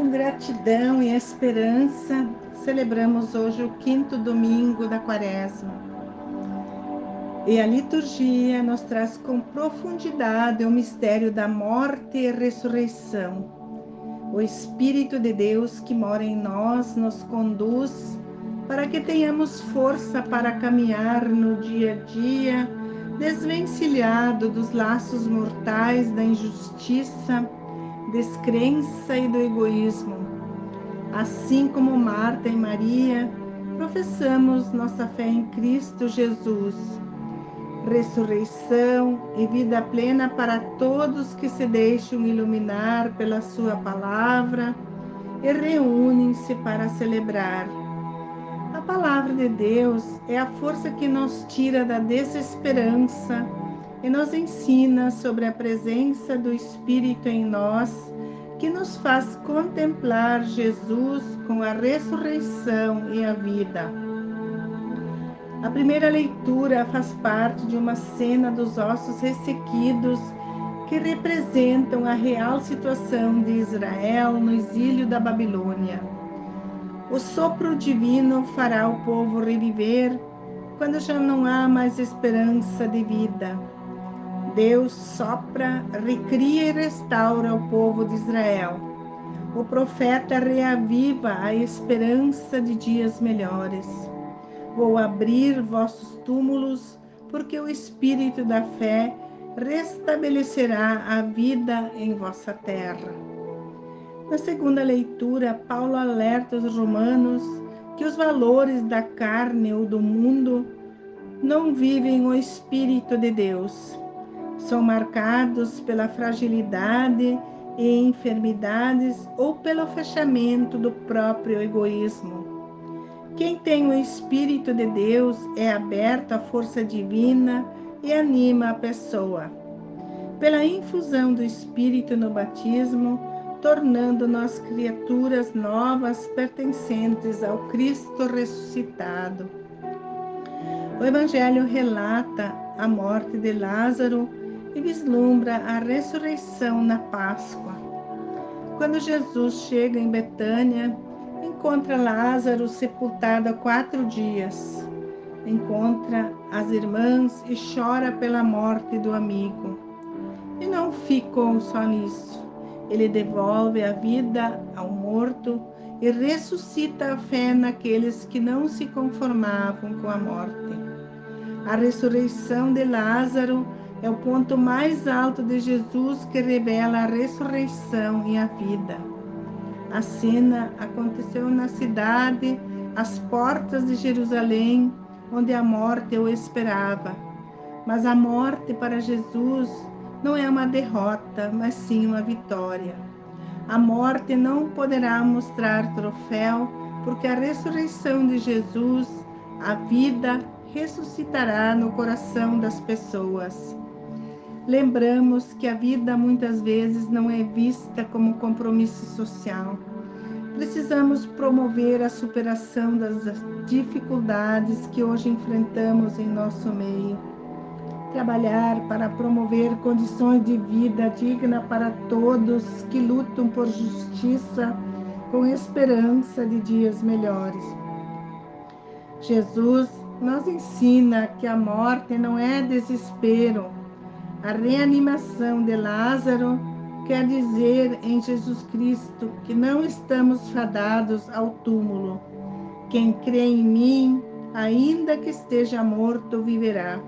Com gratidão e esperança, celebramos hoje o quinto domingo da quaresma. E a liturgia nos traz com profundidade o mistério da morte e ressurreição. O Espírito de Deus que mora em nós nos conduz para que tenhamos força para caminhar no dia a dia, desvencilhado dos laços mortais da injustiça descrença e do egoísmo. Assim como Marta e Maria, professamos nossa fé em Cristo Jesus. Ressurreição e vida plena para todos que se deixam iluminar pela Sua palavra e reúnem-se para celebrar. A palavra de Deus é a força que nos tira da desesperança e nos ensina sobre a presença do Espírito em nós, que nos faz contemplar Jesus com a ressurreição e a vida. A primeira leitura faz parte de uma cena dos ossos ressequidos que representam a real situação de Israel no exílio da Babilônia. O sopro divino fará o povo reviver quando já não há mais esperança de vida. Deus sopra, recria e restaura o povo de Israel. O profeta reaviva a esperança de dias melhores. Vou abrir vossos túmulos, porque o espírito da fé restabelecerá a vida em vossa terra. Na segunda leitura, Paulo alerta os romanos que os valores da carne ou do mundo não vivem o Espírito de Deus são marcados pela fragilidade e enfermidades ou pelo fechamento do próprio egoísmo. Quem tem o Espírito de Deus é aberto à força divina e anima a pessoa. Pela infusão do Espírito no batismo, tornando-nos criaturas novas pertencentes ao Cristo ressuscitado. O Evangelho relata a morte de Lázaro e vislumbra a ressurreição na Páscoa. Quando Jesus chega em Betânia, encontra Lázaro sepultado há quatro dias. Encontra as irmãs e chora pela morte do amigo. E não ficou só nisso. Ele devolve a vida ao morto e ressuscita a fé naqueles que não se conformavam com a morte. A ressurreição de Lázaro é o ponto mais alto de Jesus que revela a ressurreição e a vida. A cena aconteceu na cidade, às portas de Jerusalém, onde a morte o esperava. Mas a morte para Jesus não é uma derrota, mas sim uma vitória. A morte não poderá mostrar troféu, porque a ressurreição de Jesus, a vida, ressuscitará no coração das pessoas. Lembramos que a vida muitas vezes não é vista como compromisso social. Precisamos promover a superação das dificuldades que hoje enfrentamos em nosso meio. Trabalhar para promover condições de vida digna para todos que lutam por justiça com esperança de dias melhores. Jesus nos ensina que a morte não é desespero, a reanimação de Lázaro quer dizer em Jesus Cristo que não estamos fadados ao túmulo. Quem crê em mim, ainda que esteja morto, viverá.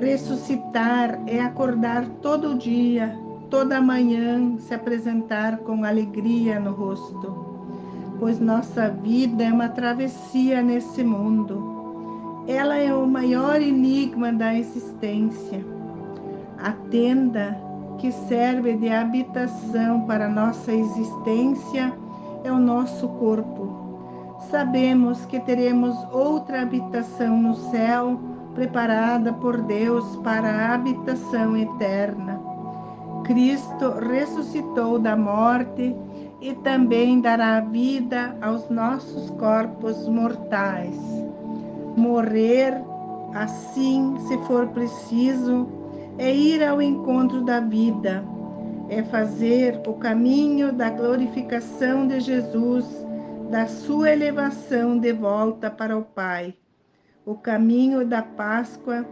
Ressuscitar é acordar todo dia, toda manhã, se apresentar com alegria no rosto, pois nossa vida é uma travessia nesse mundo. Ela é o maior enigma da existência a tenda que serve de habitação para nossa existência é o nosso corpo. Sabemos que teremos outra habitação no céu, preparada por Deus para a habitação eterna. Cristo ressuscitou da morte e também dará vida aos nossos corpos mortais. Morrer, assim, se for preciso, é ir ao encontro da vida, é fazer o caminho da glorificação de Jesus, da sua elevação de volta para o Pai. O caminho da Páscoa,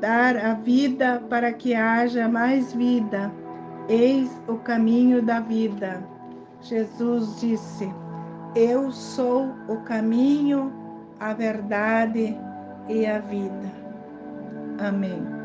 dar a vida para que haja mais vida. Eis o caminho da vida. Jesus disse: Eu sou o caminho, a verdade e a vida. Amém.